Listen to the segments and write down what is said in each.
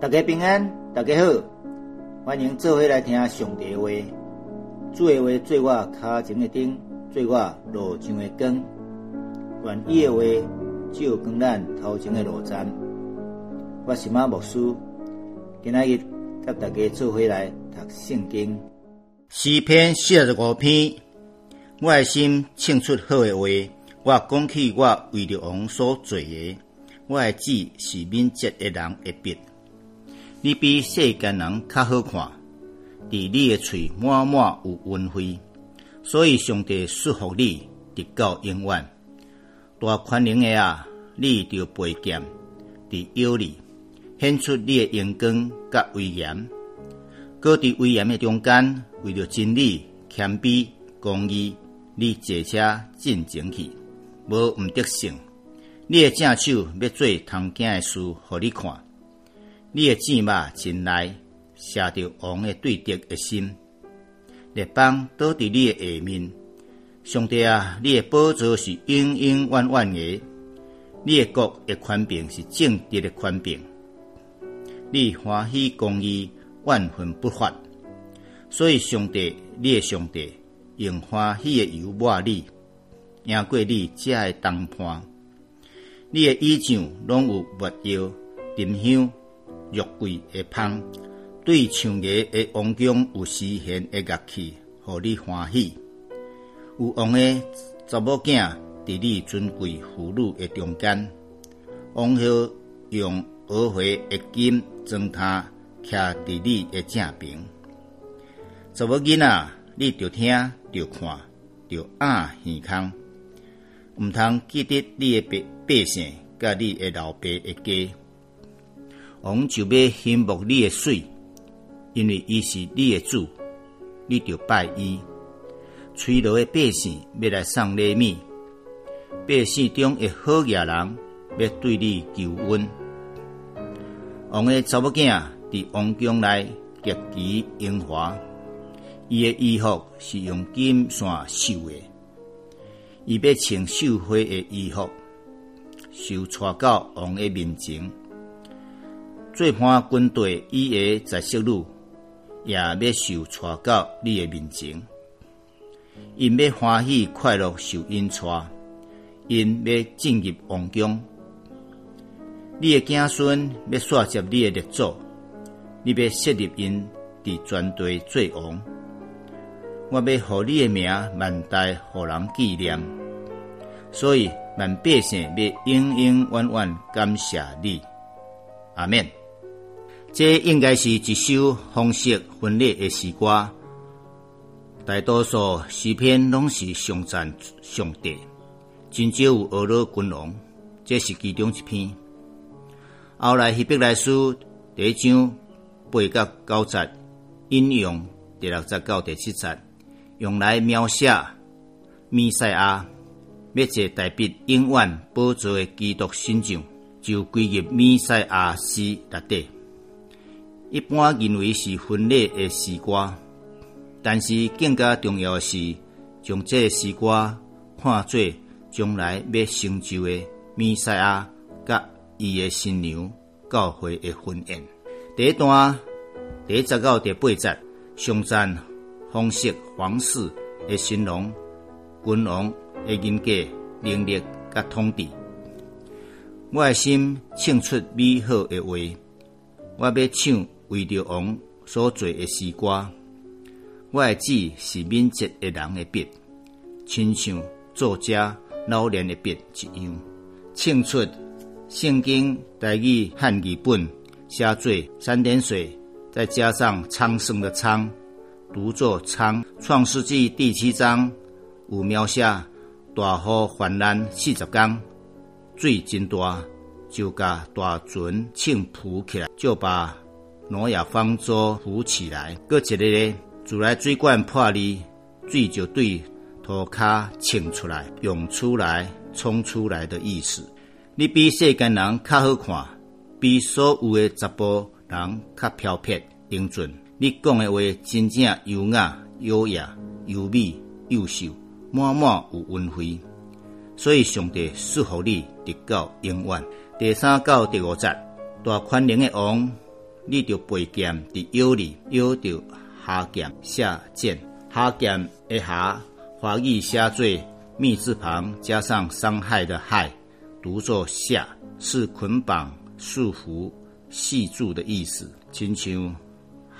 大家平安，大家好，欢迎做伙来听上帝的话。主的话做我脚前的灯，做我路上的光。愿意的话照光咱头前的路站。我是马牧师，今仔日甲大家做伙来读圣经。诗篇四十五篇，我的心唱出好的话，我讲起我为着王所做的，我的子是敏捷的人的笔。你比世间人较好看，伫你诶喙满满有恩惠，所以上帝祝福你直到永远。大宽容的啊，你着背剑伫腰里，显出你的阳光甲威严。搁伫威严的中间，为着真理、谦卑、公义，你坐车进前去，无毋得胜。你的正手要做通惊的事，互你看。你的箭马前来，射着王的对敌的心。列邦倒伫你的下面，上帝啊，你的宝座是永永远远的，你的国的宽柄是正直的宽柄。你欢喜公义，万分不发，所以上帝，你的上帝用欢喜的油抹你，赢过你遮的东盘。你的衣裳拢有木药、沉香。玉桂的芳，对唱歌的王宫有诗弦的乐器，互你欢喜。有王的查某囝伫你尊贵妇女的中间，王后用鹅回的金装他徛伫你的正边。查某囡仔，你着听着看着暗耳空，毋通记得你的百百姓，甲你的老爸的家。王就要羡慕你的水，因为伊是你的主，你就拜伊。吹落的百姓要来送礼物，百姓中的好野人要对你求恩。王的查某囝伫王宫内极其荣华，伊的衣服是用金线绣的，伊要穿绣花的衣服，受带到王的面前。最怕军队以下在色女，也要受带到你的面前。因要欢喜快乐受因带，因要进入王宫。你的子孙要刷接你的列祖，你要设立因伫全地做王。我要互你的名万代互人纪念，所以万百姓要永永远远感谢你。阿免。这应该是一首方式分裂的诗歌，大多数诗篇拢是上赞上帝，真少有俄罗君王，这是其中一篇。后来希伯来书第一章八到九节引用第六节到第七节，用来描写弥赛亚要坐代笔永远宝座的基督形象，就归入弥赛亚诗内底。一般认为是分裂的诗歌，但是更加重要的是将这诗歌看作将来要成就的弥赛亚甲伊的新娘教会的婚宴。第一段第十到第八节，上赞方式皇室的新郎、君王的人格、能力甲统治。我的心唱出美好的话，我要唱。为着王所做诶诗歌，我的字是敏捷的人诶笔，亲像作家老练诶笔一样，唱出圣经台语汉语本写作三点水，再加上苍生的苍，读作苍。创世纪第七章有描写大河泛滥四十天，水真大，就甲大船倾浮起来，就把。挪亚方舟浮起来，搁一个呢，自来水管破裂，水就对涂骹冲出来，涌出来、冲出来的意思。你比世间人较好看，比所有的查甫人较飘撇英俊。你讲的话真正优雅、优雅、优美、优秀，满满有温惠。所以上帝祝福你直到永远。第三到第五节，大宽容的王。你着背剑伫腰里，腰着下剑下剑，下剑的下，华语写作密字旁加上伤害的害，读作下，是捆绑、束缚、系住的意思，亲像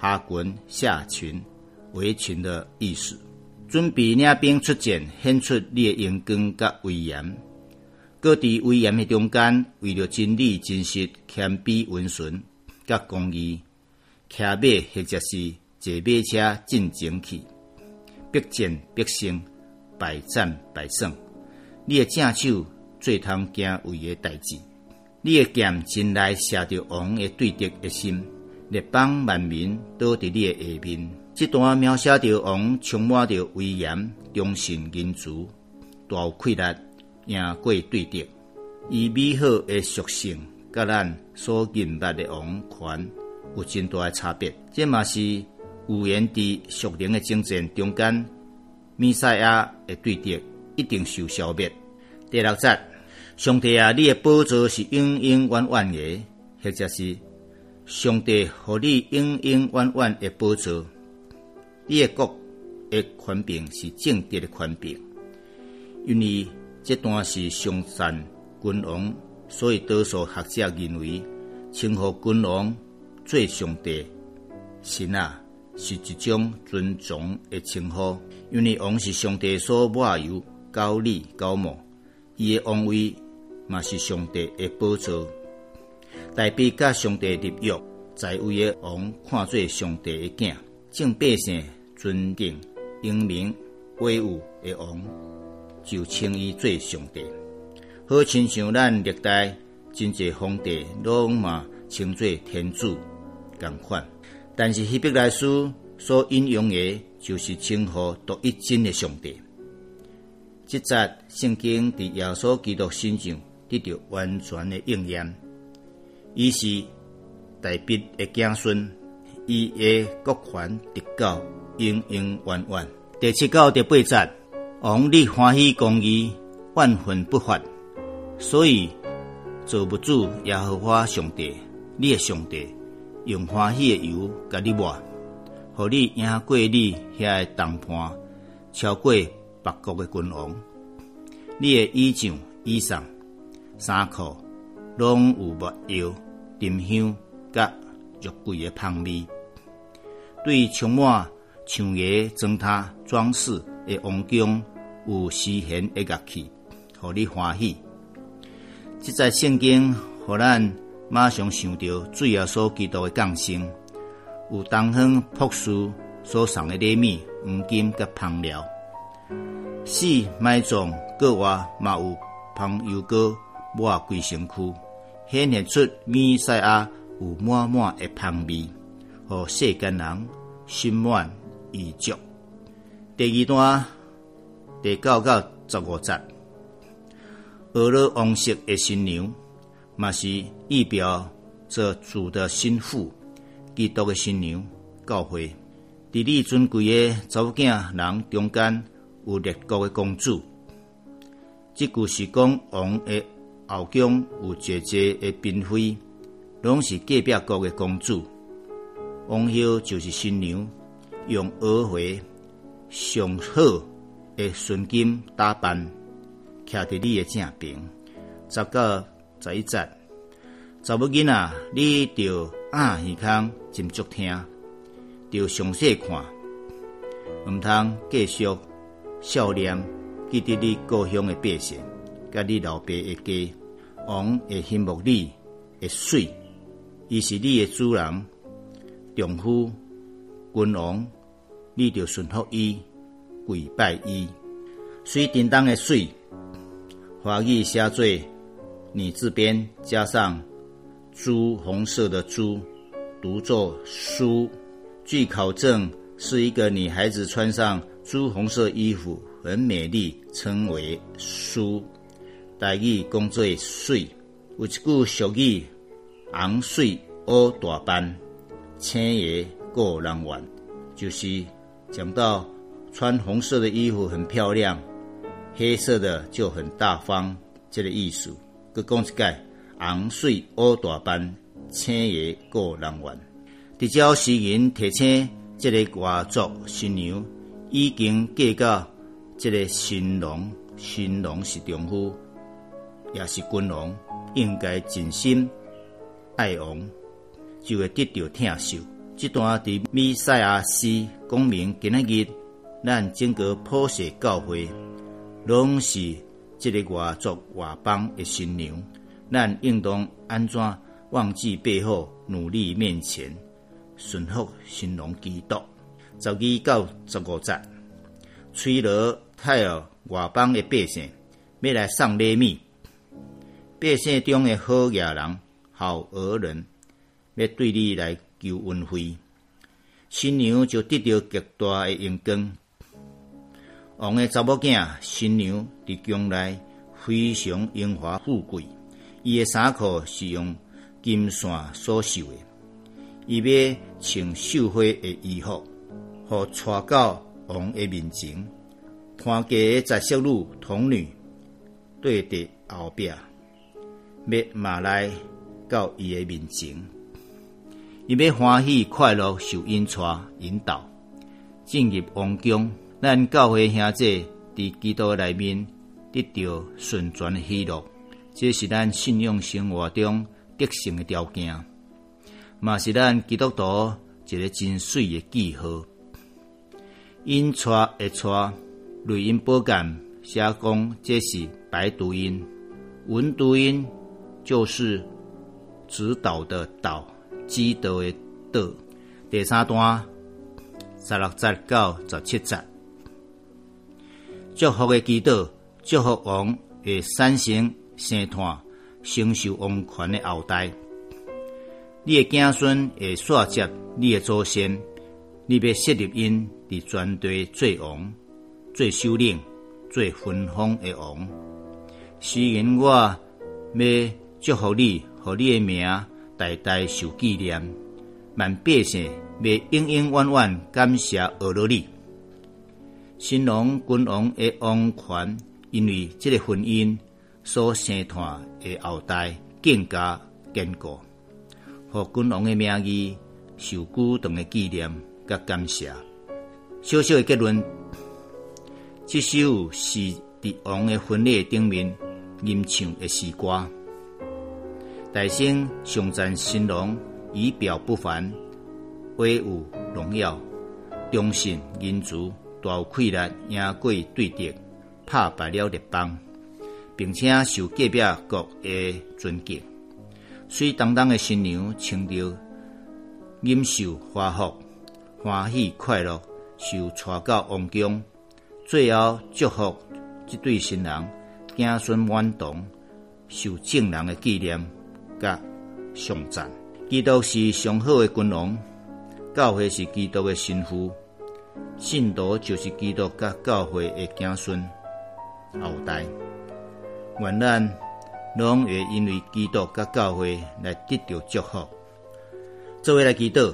下裙、下裙、围裙的意思。准备领兵出战，显出你的勇敢甲威严。各伫威严的中间，为了真理、真实、谦卑、温顺、甲公义，骑马或者是坐马车进前去，必战必胜，百战百胜。你诶正手最通行为诶代志，你诶剑进来射着王诶对敌诶心，列邦万民倒伫你诶下面。这段描写着王充满着威严、忠信、仁慈、大有气力，赢过对敌。以美好的属性，甲咱所认捌的王权有真大的差别。这嘛是预言伫属灵的征战中间，弥赛亚的对敌一定受消灭。第六节，上帝啊，你的宝座是永永远远的，或者是上帝和你永永远远的宝座。你的国的权柄是正直的权柄，因为这段是上善君王，所以多数学者认为称呼君王做上帝神啊，是一种尊重的称呼。因为王是上帝所抹油、高礼、高莫，伊的王位嘛是上帝的宝座，代表甲上帝立约，在位的王看做上帝的囝，正百姓。尊敬、英明、威武的王，就称伊做上帝。好亲像咱历代真济皇帝拢嘛称作天主共款。但是希伯来书所引用的，就是称呼独一真的上帝。即节圣经伫耶稣基督身上得到完全的应验。伊是大笔的子孙，伊的国权得到。永永远远。第七到第八节，王你欢喜公义，万分不发，所以坐不住耶和华上帝，你的上帝用欢喜的油甲你抹，互你赢过你遐个谈判，超过别国的君王。你的衣裳、衣裳、衫裤，拢有抹油、沉香甲肉桂的香味，对充满。像爷装塔装饰的王宫有诗弦的乐器，互你欢喜。即在圣经，互咱马上想到主要所基督的降生，有东方朴素所送的礼物、黄金甲香料。死埋葬各外嘛有香油膏抹规身躯，显现出弥赛亚有满满的香味，互世间人心满。意足。第二段第九到十五节，俄罗王室的新娘，嘛是意表着主的心腹，基督的新娘教会。伫你尊贵的查某囝人中间，有列国的公主。即句是讲王的后宫有姐姐的嫔妃，拢是隔壁国的公主。王后就是新娘。用鹅回上好的纯金打扮，徛伫你的正边，十个十一节，查某囡仔，你着啊耳孔斟酌听，着详细看，毋通继续笑脸，记得你故乡的百姓，甲你老爸的家，王会羡慕你的水，伊是你的主人，丈夫。君王，你着顺服伊，跪拜伊。水叮当的水，华语写作你字边加上朱红色的朱，读作书。据考证，是一个女孩子穿上朱红色衣服，很美丽，称为书。大语工作水，有一句俗语：红水乌大斑，青叶。过人玩，就是讲到穿红色的衣服很漂亮，黑色的就很大方，这个意思。佮讲一解，红水乌大班，青叶过人玩。直朝时人提醒即个外族新娘已经嫁到即个新郎，新郎是丈夫，也是君王，应该尽心爱王，就会得到疼受。这段伫米赛亚诗讲明，今仔日咱整个普世教会，拢是即个外族外邦的新娘，咱应当安怎忘记背后，努力面前。顺服新郎基督，十二到十五节，吹罗太尔外邦的百姓要来送礼物，百姓中的好野人、好儿人要对你来求恩惠，新娘就得到极大的荣光。王的查某囝新娘伫将来非常荣华富贵，伊的衫裤是用金线所绣的。伊要穿绣花的衣服，互带到王的面前，潘家在色女童女对伫后壁，要马来到伊的面前，伊要欢喜快乐受引带引导进入王宫。咱教会兄弟伫基督内面得到顺转的喜乐，这是咱信仰生活中得胜的条件。嘛是咱基督徒一个真水的记号。音错的错，类音波感写讲这是白读音，文读音就是指导的导，指导的导。第三段十六节到十七节，祝福的祈祷，祝福王会产生生团，承受王权的后代。你的子孙会续接你的祖先，你要设立因伫全地做王、做首领、做分封的王。虽然我要祝福你，和你的名代代受纪念，万百姓要永永远远感谢俄罗你。新郎君王的王权，因为这个婚姻所生团的后代更加坚固。和君王的名义受古董的纪念甲感谢。小小的结论：这首是伫王的婚礼顶面吟唱的诗歌。大声称赞新郎仪表不凡、威武荣耀、忠信仁慈、大有气力、赢过对敌、拍败了列邦，并且受隔壁国的尊敬。水当当的新娘穿着锦绣花服，欢喜快乐，受带到王宫，最后祝福这对新人子孙满堂，受正人的纪念甲颂赞。基督是上好的君王，教会是基督的神父，信徒就是基督甲教会的子孙后代。愿咱。拢会因为基督甲教会来得到祝福。作为来祈祷，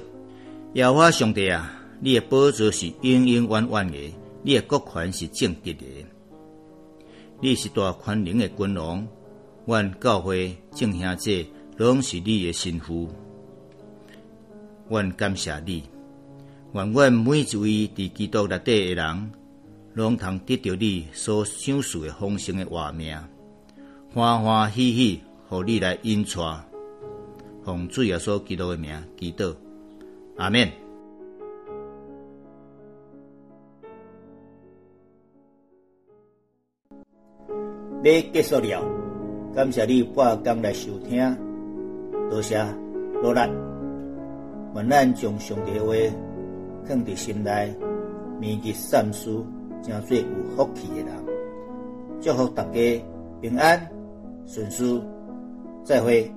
耶和华上帝啊，你的宝座是永永远远的，你的国权是正直的，你是大宽容的君王。愿教会正兄姐拢是你的心腹。愿感谢你，愿阮每一位伫基督内底的人，拢通得到你所享受的丰盛的画面。欢欢喜喜，互你来引带，奉主耶稣基督的名祈祷，阿免。你结束了，感谢你半工来收听，多谢努力。愿咱将上帝话放伫心内，铭记善事，成做有福气的人。祝福大家平安。顺遂，再会。